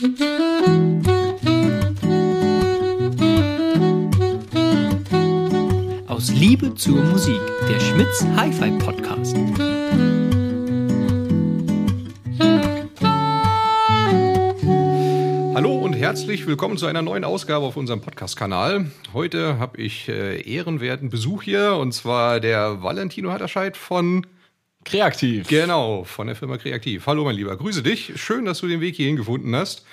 Aus Liebe zur Musik, der Schmitz Hi-Fi Podcast. Hallo und herzlich willkommen zu einer neuen Ausgabe auf unserem Podcast-Kanal. Heute habe ich äh, ehrenwerten Besuch hier und zwar der Valentino Hatterscheid von Kreativ. Genau, von der Firma Kreativ. Hallo mein Lieber, grüße dich. Schön, dass du den Weg hierhin gefunden hast.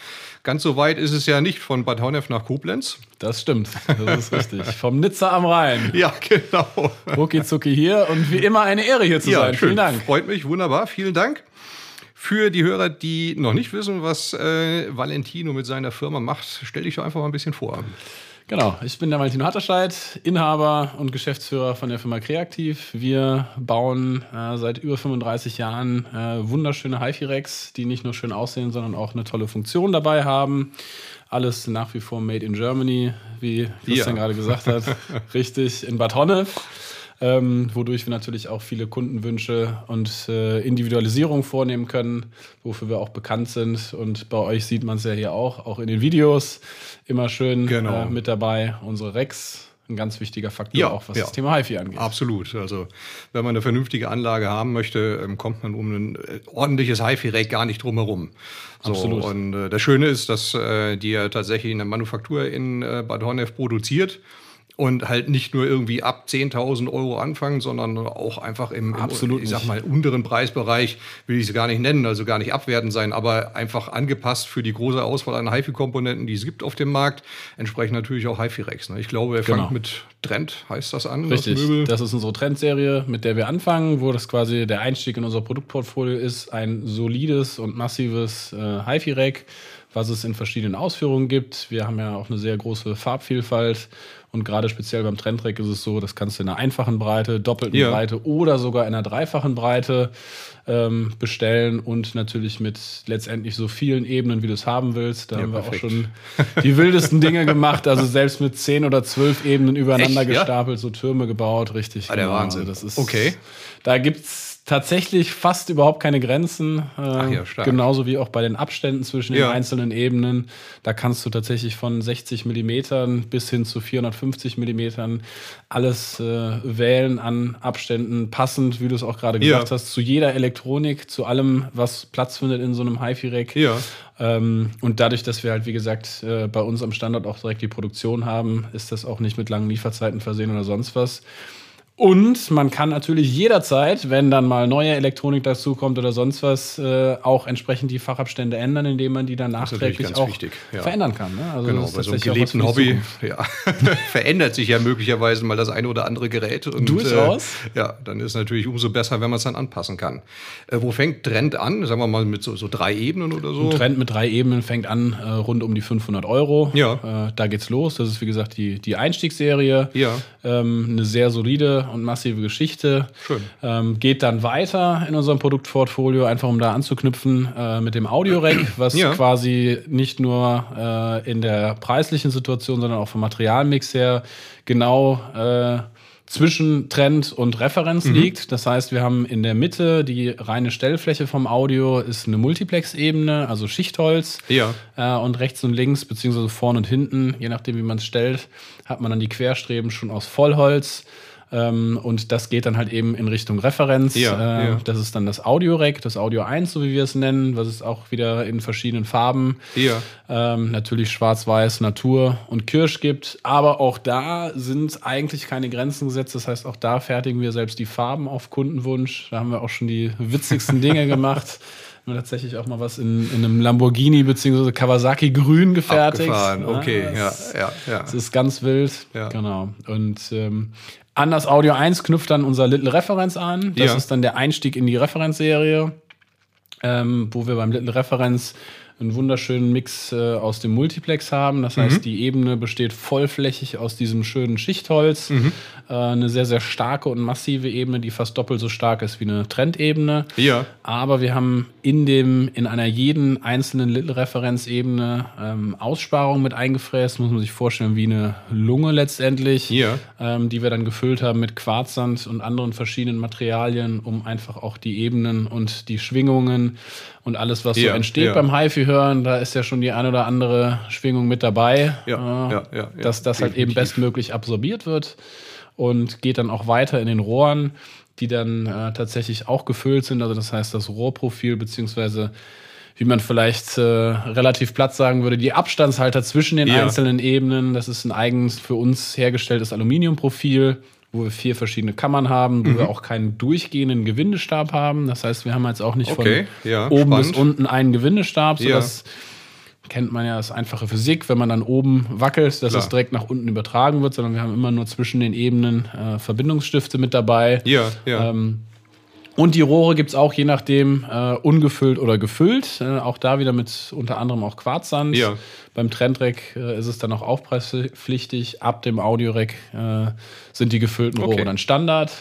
Ganz so weit ist es ja nicht von Bad Honnef nach Koblenz. Das stimmt, das ist richtig. Vom Nizza am Rhein. Ja, genau. Rucki zucki hier und wie immer eine Ehre hier zu Ja, sein. schön. Vielen Dank. Freut mich, wunderbar. Vielen Dank. Für die Hörer, die noch nicht wissen, was äh, Valentino mit seiner Firma macht, stell dich doch einfach mal ein bisschen vor. Genau, ich bin der Valentino Hatterscheid, Inhaber und Geschäftsführer von der Firma Kreativ. Wir bauen äh, seit über 35 Jahren äh, wunderschöne HiFi-Racks, die nicht nur schön aussehen, sondern auch eine tolle Funktion dabei haben. Alles nach wie vor made in Germany, wie Christian Ja. gerade gesagt hat. Richtig, in Bad Honnef. Ähm, wodurch wir natürlich auch viele Kundenwünsche und äh, Individualisierung vornehmen können, wofür wir auch bekannt sind. Und bei euch sieht man es ja hier auch, auch in den Videos immer schön Genau. äh, mit dabei. Unsere Rex, ein ganz wichtiger Faktor, Ja, auch was ja. das Thema HiFi angeht. Absolut. Also, wenn man eine vernünftige Anlage haben möchte, ähm, kommt man um ein äh, ordentliches HiFi-Rack gar nicht drum herum. So, Absolut. Und äh, das Schöne ist, dass äh, die ja tatsächlich eine Manufaktur in äh, Bad Honnef produziert. Und halt nicht nur irgendwie ab 10.000 Euro anfangen, sondern auch einfach im, im ich sag mal, unteren Preisbereich, will ich es gar nicht nennen, also gar nicht abwertend sein, aber einfach angepasst für die große Auswahl an HiFi-Komponenten, die es gibt auf dem Markt, entsprechend natürlich auch HiFi-Racks. Ne? Ich glaube, er Genau. fängt mit Trend, heißt das an, Richtig, das Möbel. das ist unsere Trendserie, mit der wir anfangen, wo das quasi der Einstieg in unser Produktportfolio ist. Ein solides und massives äh, HiFi-Rack, was es in verschiedenen Ausführungen gibt. Wir haben ja auch eine sehr große Farbvielfalt und gerade speziell beim Trendrack ist es so, das kannst du in einer einfachen Breite, doppelten Ja. Breite oder sogar in einer dreifachen Breite ähm, bestellen und natürlich mit letztendlich so vielen Ebenen, wie du es haben willst. Da Ja, haben wir auch perfekt. schon die wildesten Dinge gemacht, also selbst mit zehn oder zwölf Ebenen übereinander Echt, ja? gestapelt, so Türme gebaut, richtig. Ah, der genau. Wahnsinn. Also das ist, Okay. Da gibt's tatsächlich fast überhaupt keine Grenzen. Äh, ja, stark. Genauso wie auch bei den Abständen zwischen Ja. den einzelnen Ebenen. Da kannst du tatsächlich von 60 Millimetern bis hin zu 450 Millimetern alles äh, wählen an Abständen, passend, wie du es auch gerade Ja. gesagt hast, zu jeder Elektronik, zu allem, was Platz findet in so einem HiFi-Rack. Ja. Ähm, und dadurch, dass wir halt, wie gesagt, äh, bei uns am Standort auch direkt die Produktion haben, ist das auch nicht mit langen Lieferzeiten versehen oder sonst was. Und man kann natürlich jederzeit, wenn dann mal neue Elektronik dazukommt oder sonst was, äh, auch entsprechend die Fachabstände ändern, indem man die dann nachträglich auch wichtig, ja. verändern kann. Ne? Also Genau, bei so einem gelebten Hobby ja, verändert sich ja möglicherweise mal das eine oder andere Gerät. Und, Durchaus. Äh, ja, dann ist natürlich umso besser, wenn man es dann anpassen kann. Äh, wo fängt Trend an? Sagen wir mal mit so, so drei Ebenen oder so? Ein Trend mit drei Ebenen fängt an äh, rund um die 500 Euro. Ja. Äh, da geht's los. Das ist wie gesagt die, die Einstiegsserie. Ja. Ähm, eine sehr solide und massive Geschichte. Schön. Ähm, geht dann weiter in unserem Produktportfolio, einfach um da anzuknüpfen äh, mit dem Audio-Rack, was Ja. quasi nicht nur äh, in der preislichen Situation, sondern auch vom Materialmix her genau äh, zwischen Trend und Referenz Mhm. liegt. Das heißt, wir haben in der Mitte die reine Stellfläche vom Audio ist eine Multiplex-Ebene, also Schichtholz. Ja. Äh, und rechts und links, beziehungsweise vorne und hinten, je nachdem, wie man es stellt, hat man dann die Querstreben schon aus Vollholz. Ähm, und das geht dann halt eben in Richtung Referenz. Ja, äh, ja. Das ist dann das Audio-Rack, das Audio 1, so wie wir es nennen, was es auch wieder in verschiedenen Farben, Ja. ähm, natürlich schwarz-weiß, Natur und Kirsch gibt. Aber auch da sind eigentlich keine Grenzen gesetzt. Das heißt, auch da fertigen wir selbst die Farben auf Kundenwunsch. Da haben wir auch schon die witzigsten Dinge gemacht. Haben wir tatsächlich auch mal was in, in einem Lamborghini bzw. Kawasaki grün gefertigt. Abgefahren. Okay, ja, ja, ja. das ist ganz wild. Ja. Genau. Und ähm, an das Audio 1 knüpft dann unser Little Reference an. Das Ja. ist dann der Einstieg in die Referenzserie, ähm, wo wir beim Little Reference einen wunderschönen Mix äh, aus dem Multiplex haben. Das Mhm. heißt, die Ebene besteht vollflächig aus diesem schönen Schichtholz. Mhm. äh, eine sehr, sehr starke und massive Ebene, die fast doppelt so stark ist wie eine Trendebene. Ja. Aber wir haben in dem, in einer jeden einzelnen Little-Referenzebene ähm, Aussparungen mit eingefräst, muss man sich vorstellen, wie eine Lunge letztendlich, Ja. ähm, die wir dann gefüllt haben mit Quarzsand und anderen verschiedenen Materialien, um einfach auch die Ebenen und die Schwingungen und alles, was so Ja, entsteht ja. beim HiFi-Hören, da ist ja schon die eine oder andere Schwingung mit dabei, Ja, äh, ja, ja, dass das halt eben definitiv. bestmöglich absorbiert wird und geht dann auch weiter in den Rohren, die dann äh, tatsächlich auch gefüllt sind. Also das heißt, das Rohrprofil beziehungsweise wie man vielleicht äh, relativ platt sagen würde, die Abstandshalter zwischen den einzelnen Ebenen. Das ist ein eigens für uns hergestelltes Aluminiumprofil, wo wir vier verschiedene Kammern haben, wo Mhm. wir auch keinen durchgehenden Gewindestab haben. Das heißt, wir haben jetzt auch nicht Okay, von ja, oben spannend. bis unten einen Gewindestab, Ja. sodass kennt man ja als einfache Physik, wenn man dann oben wackelt, dass Klar. es direkt nach unten übertragen wird, sondern wir haben immer nur zwischen den Ebenen äh, Verbindungsstifte mit dabei. Ja, ja. Ähm, und die Rohre gibt es auch je nachdem äh, ungefüllt oder gefüllt. Äh, auch da wieder mit unter anderem auch Quarzsand. Ja. Beim Trendrec äh, ist es dann auch aufpreispflichtig. Ab dem Audiorec äh, sind die gefüllten Rohre Okay. dann Standard.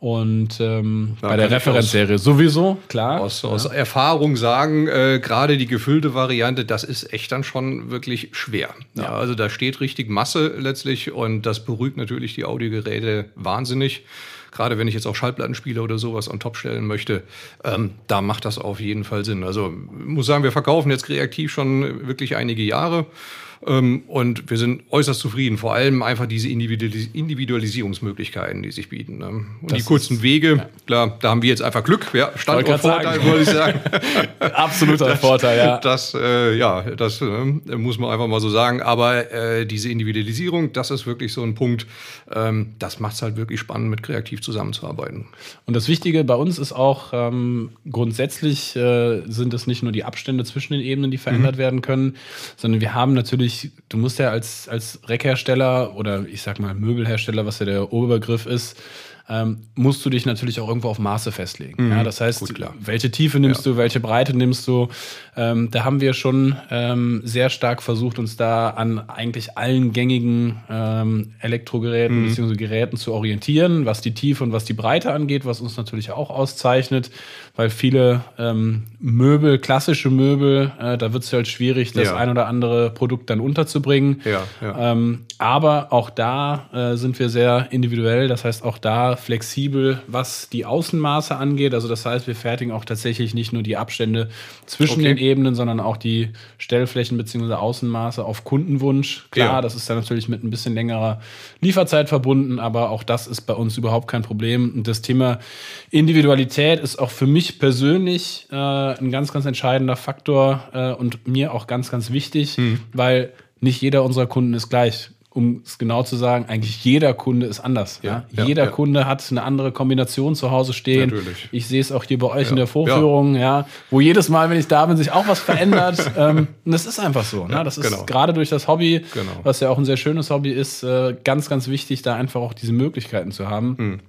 Und ähm, Ja, bei der Referenzserie sowieso, klar. aus, aus Erfahrung sagen, äh, gerade die gefüllte Variante, das ist echt dann schon wirklich schwer. Ja. also da steht richtig Masse letztlich und das beruhigt natürlich die Audiogeräte wahnsinnig. Gerade wenn ich jetzt auch Schallplatten spiele oder sowas on top stellen möchte, ähm, da macht das auf jeden Fall Sinn. Also muss sagen, wir verkaufen jetzt kreativ schon wirklich einige Jahre. Ähm, und wir sind äußerst zufrieden. Vor allem einfach diese Individualis Individualisierungsmöglichkeiten, die sich bieten. Ne? Und die Das kurzen Wege, klar, da haben wir jetzt einfach Glück. Ja, Standortvorteil, würde ich sagen. Absoluter Vorteil, ja. Das, äh, ja, das äh, muss man einfach mal so sagen. Aber äh, diese Individualisierung, das ist wirklich so ein Punkt, ähm, das macht es halt wirklich spannend, mit kreativ zusammenzuarbeiten. Und das Wichtige bei uns ist auch, ähm, grundsätzlich äh, sind es nicht nur die Abstände zwischen den Ebenen, die verändert werden können, sondern wir haben natürlich, du musst ja als, als Rackhersteller oder ich sag mal Möbelhersteller, was ja der Oberbegriff ist, ähm, musst du dich natürlich auch irgendwo auf Maße festlegen. Ja, das heißt, Gut, klar. welche Tiefe nimmst Ja. du, welche Breite nimmst du? Ähm, da haben wir schon ähm, sehr stark versucht, uns da an eigentlich allen gängigen ähm, Elektrogeräten bzw. Geräten zu orientieren, was die Tiefe und was die Breite angeht, was uns natürlich auch auszeichnet, weil viele ähm, Möbel, klassische Möbel, äh, da wird es halt schwierig, das Ja. ein oder andere Produkt dann unterzubringen. Ja, ja. Aber auch da äh, sind wir sehr individuell, das heißt auch da flexibel, was die Außenmaße angeht. Also das heißt, wir fertigen auch tatsächlich nicht nur die Abstände zwischen Okay. den Ebenen, sondern auch die Stellflächen bzw. Außenmaße auf Kundenwunsch. Klar, Ja. das ist dann natürlich mit ein bisschen längerer Lieferzeit verbunden, aber auch das ist bei uns überhaupt kein Problem. Und das Thema Individualität ist auch für mich persönlich äh, ein ganz, ganz entscheidender Faktor äh, und mir auch ganz, ganz wichtig, Hm. weil nicht jeder unserer Kunden ist gleich. Um es genau zu sagen, eigentlich jeder Kunde ist anders. Ja, Ja, jeder ja. Kunde hat eine andere Kombination zu Hause stehen. Natürlich. Ich sehe es auch hier bei euch in der Vorführung, ja. wo jedes Mal, wenn ich da bin, sich auch was verändert. ähm, und das ist einfach so. Ne? Das ist genau. gerade durch das Hobby, Genau. was ja auch ein sehr schönes Hobby ist, äh, ganz, ganz wichtig, da einfach auch diese Möglichkeiten zu haben. Hm.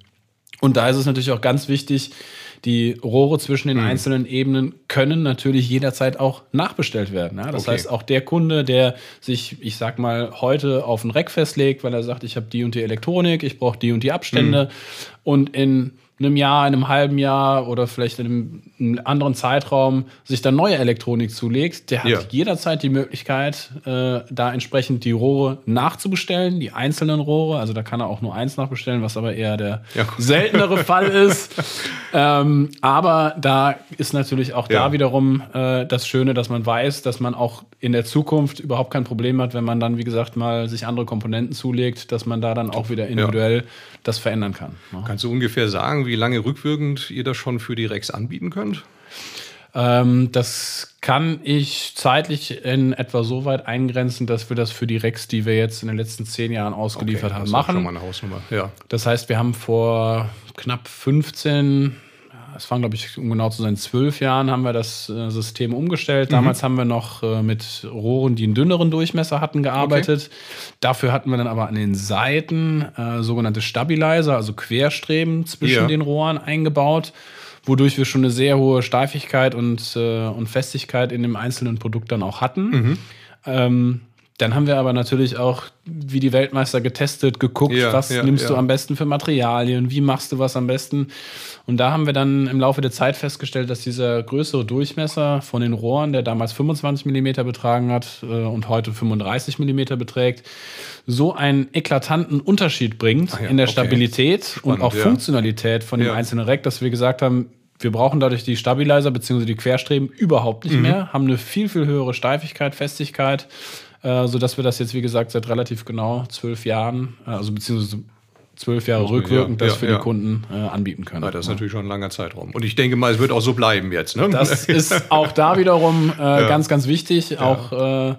Und da ist es natürlich auch ganz wichtig, die Rohre zwischen den einzelnen Ebenen können natürlich jederzeit auch nachbestellt werden. Ja? Das Okay. heißt, auch der Kunde, der sich, ich sag mal, heute auf ein Rack festlegt, weil er sagt, ich habe die und die Elektronik, ich brauche die und die Abstände Hm. und in einem Jahr, in einem halben Jahr oder vielleicht in einem, einem anderen Zeitraum sich dann neue Elektronik zulegt, der hat Ja. jederzeit die Möglichkeit, äh, da entsprechend die Rohre nachzubestellen, die einzelnen Rohre. Also da kann er auch nur eins nachbestellen, was aber eher der Ja, seltenere Fall ist. Ähm, aber da ist natürlich auch da Ja. wiederum äh, das Schöne, dass man weiß, dass man auch in der Zukunft überhaupt kein Problem hat, wenn man dann, wie gesagt, mal sich andere Komponenten zulegt, dass man da dann auch wieder individuell das verändern kann. ne? Kannst du ungefähr sagen, wie lange rückwirkend ihr das schon für die Rex anbieten könnt? Ähm, das kann ich zeitlich in etwa so weit eingrenzen, dass wir das für die Rex, die wir jetzt in den letzten zehn Jahren ausgeliefert Okay, haben, das ist Schon machen. mal eine Hausnummer. Ja. Das heißt, wir haben vor knapp 15, ja, es waren glaube ich, um genau zu sein, zwölf Jahren haben wir das äh, System umgestellt. Damals haben wir noch äh, mit Rohren, die einen dünneren Durchmesser hatten, gearbeitet. Dafür hatten wir dann aber an den Seiten äh, sogenannte Stabilizer, also Querstreben zwischen Ja. den Rohren eingebaut, wodurch wir schon eine sehr hohe Steifigkeit und, äh, und Festigkeit in dem einzelnen Produkt dann auch hatten. Ähm, dann haben wir aber natürlich auch, wie die Weltmeister getestet, geguckt, Ja, was ja, nimmst ja. du am besten für Materialien, wie machst du was am besten. Und da haben wir dann im Laufe der Zeit festgestellt, dass dieser größere Durchmesser von den Rohren, der damals 25 mm betragen hat äh, und heute 35 mm beträgt, so einen eklatanten Unterschied bringt ja, in der okay. Stabilität und Spannend, auch ja. Funktionalität von dem einzelnen Rack, dass wir gesagt haben, wir brauchen dadurch die Stabilizer bzw. die Querstreben überhaupt Mhm. nicht mehr, haben eine viel, viel höhere Steifigkeit, Festigkeit, äh, sodass wir das jetzt, wie gesagt, seit relativ genau zwölf Jahren, äh, also beziehungsweise zwölf Jahre rückwirkend, ja, das ja, für ja. die Kunden äh, anbieten können. Ja, das ist natürlich schon ein langer Zeitraum. Und ich denke mal, es wird auch so bleiben jetzt. Ne? Das ist auch da wiederum äh, ganz, ganz wichtig, auch äh,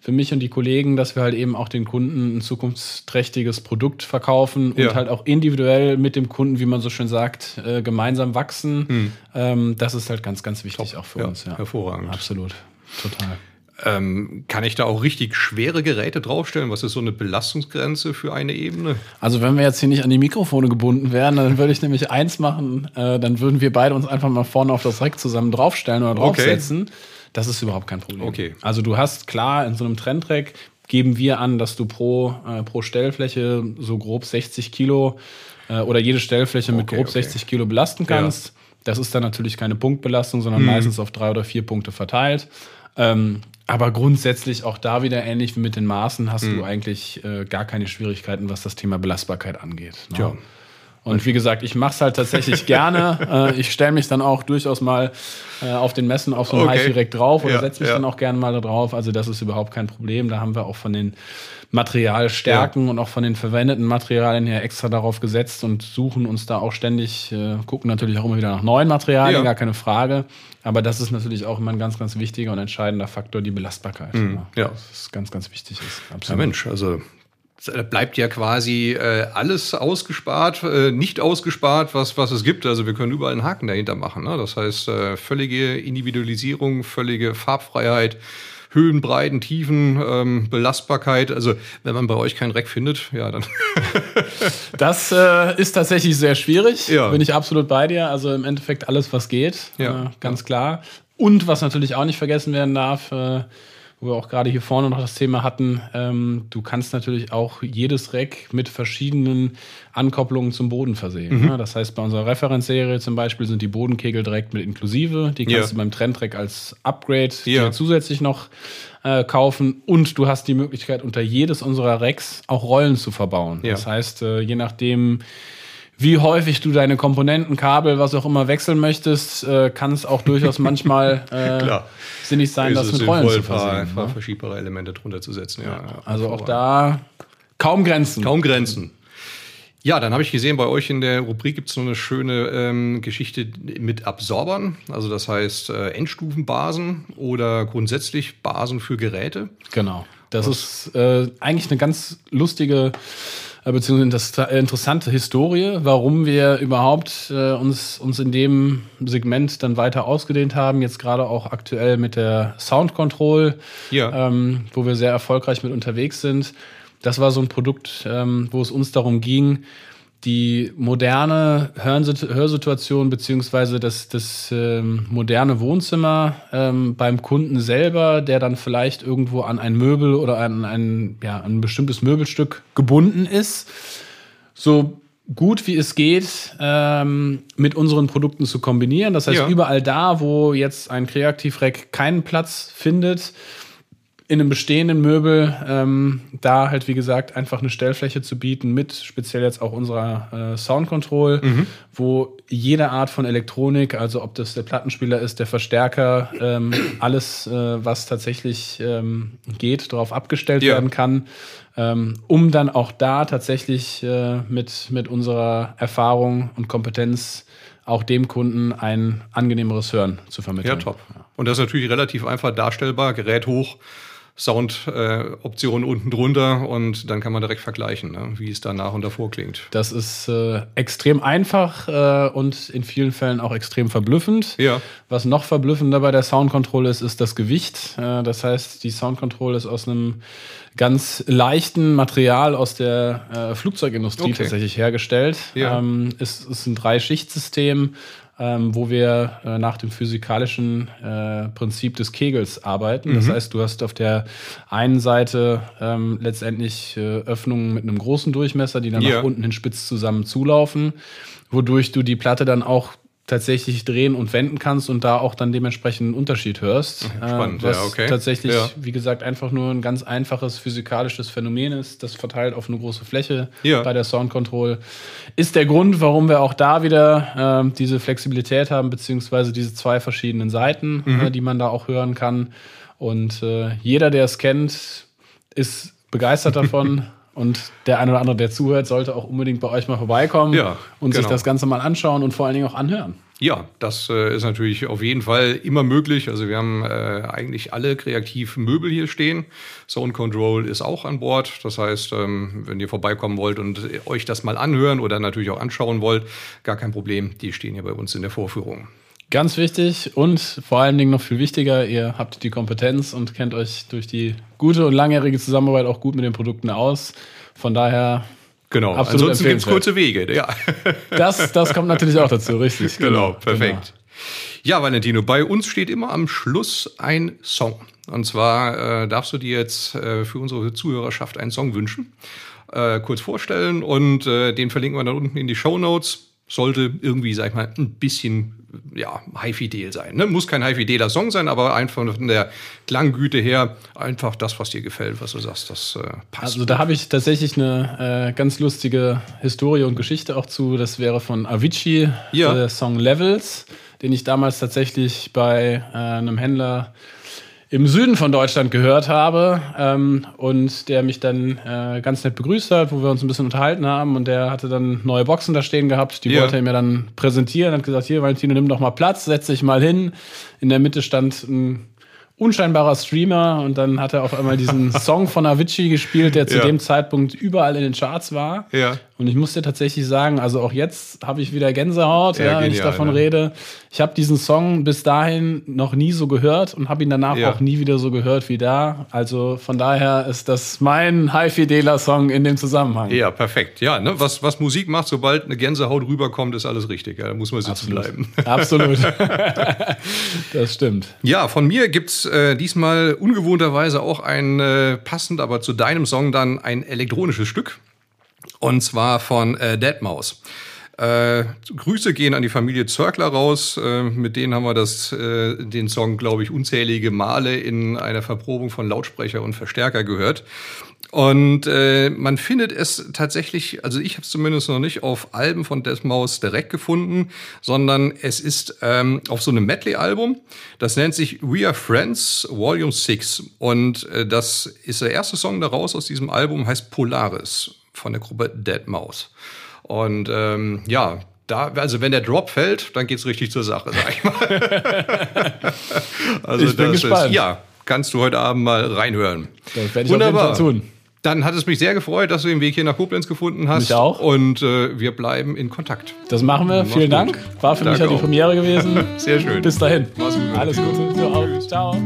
für mich und die Kollegen, dass wir halt eben auch den Kunden ein zukunftsträchtiges Produkt verkaufen und halt auch individuell mit dem Kunden, wie man so schön sagt, äh, gemeinsam wachsen. Ähm, das ist halt ganz, ganz wichtig auch für uns. Hervorragend. Absolut. Total. Ähm, kann ich da auch richtig schwere Geräte draufstellen? Was ist so eine Belastungsgrenze für eine Ebene? Also wenn wir jetzt hier nicht an die Mikrofone gebunden wären, dann würde ich nämlich eins machen, äh, dann würden wir beide uns einfach mal vorne auf das Rack zusammen draufstellen oder Okay. draufsetzen. Das ist überhaupt kein Problem. Okay. Also du hast klar, in so einem Trendrack geben wir an, dass du pro, äh, pro Stellfläche so grob 60 Kilo äh, oder jede Stellfläche mit Okay, grob okay. 60 Kilo belasten kannst. Das ist dann natürlich keine Punktbelastung, sondern Mhm. meistens auf drei oder vier Punkte verteilt. Ähm, aber grundsätzlich auch da wieder ähnlich wie mit den Maßen hast Mhm. du eigentlich äh, gar keine Schwierigkeiten, was das Thema Belastbarkeit angeht. Ne? Tja. Und wie gesagt, ich mache es halt tatsächlich gerne. Äh, ich stelle mich dann auch durchaus mal äh, auf den Messen auf so ein Okay. HiFi direkt drauf oder Ja, setze mich ja. dann auch gerne mal da drauf. Also das ist überhaupt kein Problem. Da haben wir auch von den Materialstärken und auch von den verwendeten Materialien her extra darauf gesetzt und suchen uns da auch ständig, äh, gucken natürlich auch immer wieder nach neuen Materialien, Ja. gar keine Frage. Aber das ist natürlich auch immer ein ganz, ganz wichtiger und entscheidender Faktor, die Belastbarkeit. Mhm. ja. Das ist ganz, ganz wichtig ist. Ja, Absolut. Mensch, also bleibt ja quasi äh, alles ausgespart, äh, nicht ausgespart, was, was es gibt. Also wir können überall einen Haken dahinter machen. Ne? Das heißt, äh, völlige Individualisierung, völlige Farbfreiheit, Höhen, Breiten, Tiefen, ähm, Belastbarkeit. Also wenn man bei euch kein Rack findet, ja, dann Das äh, ist tatsächlich sehr schwierig. Ja. Bin ich absolut bei dir. Also im Endeffekt alles, was geht. Ja. Äh, ganz klar. Und was natürlich auch nicht vergessen werden darf, äh, wo wir auch gerade hier vorne noch das Thema hatten, ähm, du kannst natürlich auch jedes Rack mit verschiedenen Ankopplungen zum Boden versehen. Mhm. Ne? Das heißt, bei unserer Referenzserie zum Beispiel sind die Bodenkegel direkt mit inklusive. Die kannst Ja. du beim Trendrack als Upgrade Ja. zusätzlich noch äh, kaufen. Und du hast die Möglichkeit, unter jedes unserer Racks auch Rollen zu verbauen. Ja. Das heißt, äh, je nachdem, wie häufig du deine Komponenten, Kabel, was auch immer wechseln möchtest, äh, kann es auch durchaus manchmal äh, sinnig sein, ist das mit Rollen zu versehen. ein paar Ne? verschiebbare Elemente drunter zu setzen. Ja, ja. Also auch da kaum Grenzen. Kaum Grenzen. Ja, dann habe ich gesehen, bei euch in der Rubrik gibt es noch eine schöne ähm, Geschichte mit Absorbern. Also das heißt äh, Endstufenbasen oder grundsätzlich Basen für Geräte. Genau. Das ist äh, eigentlich eine ganz lustige beziehungsweise inter- interessante Historie, warum wir überhaupt äh, uns, uns in dem Segment dann weiter ausgedehnt haben. Jetzt gerade auch aktuell mit der Sound Control, Ja. ähm, wo wir sehr erfolgreich mit unterwegs sind. Das war so ein Produkt, ähm, wo es uns darum ging, die moderne Hörsituation beziehungsweise das, das ähm, moderne Wohnzimmer ähm, beim Kunden selber, der dann vielleicht irgendwo an ein Möbel oder an ein, ja, ein bestimmtes Möbelstück gebunden ist, so gut wie es geht ähm, mit unseren Produkten zu kombinieren. Das heißt, Ja. überall da, wo jetzt ein Kreativrack keinen Platz findet, in einem bestehenden Möbel ähm, da halt, wie gesagt, einfach eine Stellfläche zu bieten mit speziell jetzt auch unserer äh, Sound Control, wo jede Art von Elektronik, also ob das der Plattenspieler ist, der Verstärker, ähm, alles, äh, was tatsächlich ähm, geht, darauf abgestellt Ja. werden kann, ähm, um dann auch da tatsächlich äh, mit, mit unserer Erfahrung und Kompetenz auch dem Kunden ein angenehmeres Hören zu vermitteln. Ja, top. Und das ist natürlich relativ einfach darstellbar. Gerät hoch, Sound-Option unten drunter und dann kann man direkt vergleichen, ne, wie es danach und davor klingt. Das ist äh, extrem einfach äh, und in vielen Fällen auch extrem verblüffend. Ja. Was noch verblüffender bei der Sound Control ist, ist das Gewicht. Äh, das heißt, die Sound Control ist aus einem ganz leichten Material aus der äh, Flugzeugindustrie Okay. tatsächlich hergestellt. Ja. Ähm, es ist ein Drei-Schicht-System. Ähm, wo wir äh, nach dem physikalischen äh, Prinzip des Kegels arbeiten. Mhm. Das heißt, du hast auf der einen Seite ähm, letztendlich äh, Öffnungen mit einem großen Durchmesser, die dann ja. nach unten hin spitz zusammen zulaufen, wodurch du die Platte dann auch tatsächlich drehen und wenden kannst und da auch dann dementsprechend einen Unterschied hörst. Mhm, spannend, äh, was ja, okay. tatsächlich, ja. wie gesagt, einfach nur ein ganz einfaches physikalisches Phänomen ist, das verteilt auf eine große Fläche ja. bei der Sound Control. Ist der Grund, warum wir auch da wieder äh, diese Flexibilität haben, beziehungsweise diese zwei verschiedenen Seiten, mhm. äh, die man da auch hören kann. Und äh, jeder, der es kennt, ist begeistert davon. Und der eine oder andere, der zuhört, sollte auch unbedingt bei euch mal vorbeikommen ja, und genau. sich das Ganze mal anschauen und vor allen Dingen auch anhören. Ja, das äh, ist natürlich auf jeden Fall immer möglich. Also wir haben äh, eigentlich alle kreativen Möbel hier stehen. Sound Control ist auch an Bord. Das heißt, ähm, wenn ihr vorbeikommen wollt und euch das mal anhören oder natürlich auch anschauen wollt, gar kein Problem. Die stehen hier bei uns in der Vorführung. Ganz wichtig und vor allen Dingen noch viel wichtiger, ihr habt die Kompetenz und kennt euch durch die gute und langjährige Zusammenarbeit auch gut mit den Produkten aus. Von daher. Genau, absolut ansonsten gibt es kurze Wege, ja. Das, das kommt natürlich auch dazu, richtig. Genau, perfekt. Genau. Ja, Valentino, bei uns steht immer am Schluss ein Song. Und zwar äh, darfst du dir jetzt äh, für unsere Zuhörerschaft einen Song wünschen, äh, kurz vorstellen und äh, den verlinken wir dann unten in die Show Notes sollte irgendwie, sag ich mal, ein bisschen ja, High-Fidel sein. Ne? Muss kein High-Fideler Song sein, aber einfach von der Klanggüte her einfach das, was dir gefällt, was du sagst, das äh, passt. Also da habe ich tatsächlich eine äh, ganz lustige Historie und Geschichte auch zu. Das wäre von Avicii, ja. der Song Levels, den ich damals tatsächlich bei äh, einem Händler im Süden von Deutschland gehört habe ähm, und der mich dann äh, ganz nett begrüßt hat, wo wir uns ein bisschen unterhalten haben und der hatte dann neue Boxen da stehen gehabt, die Ja. wollte er mir dann präsentieren, hat gesagt, hier Valentino, nimm doch mal Platz, setz dich mal hin. In der Mitte stand ein unscheinbarer Streamer und dann hat er auf einmal diesen Song von Avicii gespielt, der zu Ja. dem Zeitpunkt überall in den Charts war. Ja. Und ich muss dir tatsächlich sagen, also auch jetzt habe ich wieder Gänsehaut, Ja, ja, wenn ich genial, davon ne? rede. Ich habe diesen Song bis dahin noch nie so gehört und habe ihn danach Ja. auch nie wieder so gehört wie da. Also von daher ist das mein High-Fideler-Song in dem Zusammenhang. Ja, perfekt. Ja, ne? was, was Musik macht, sobald eine Gänsehaut rüberkommt, ist alles richtig. Ja, da muss man sitzen bleiben. Absolut. das stimmt. Ja, von mir gibt's äh, diesmal ungewohnterweise auch ein äh, passend, aber zu deinem Song dann ein elektronisches Stück. Und zwar von äh, Deadmaus. Äh, Grüße gehen an die Familie Zörkler raus. Äh, mit denen haben wir das, äh, den Song, glaube ich, unzählige Male in einer Verprobung von Lautsprecher und Verstärker gehört. Und äh, man findet es tatsächlich, also ich habe es zumindest noch nicht auf Alben von Deadmaus direkt gefunden, sondern es ist ähm, auf so einem Medley-Album. Das nennt sich We Are Friends Volume 6. Und äh, das ist der erste Song daraus aus diesem Album, heißt Polaris von der Gruppe Deadmaus. Und ähm, ja, da, also wenn der Drop fällt, dann geht's richtig zur Sache, sag ich mal. also Ich bin das gespannt. Ist, ja, kannst du heute Abend mal reinhören. Das werde ich auf jeden Fall tun. Dann hat es mich sehr gefreut, dass du den Weg hier nach Koblenz gefunden hast. Mich auch. Und äh, wir bleiben in Kontakt. Das machen wir. Vielen gut. Dank. War für mich Danke ja die. Premiere gewesen. Sehr schön. Bis dahin. Gut. Alles Gute. Du auch. Ciao.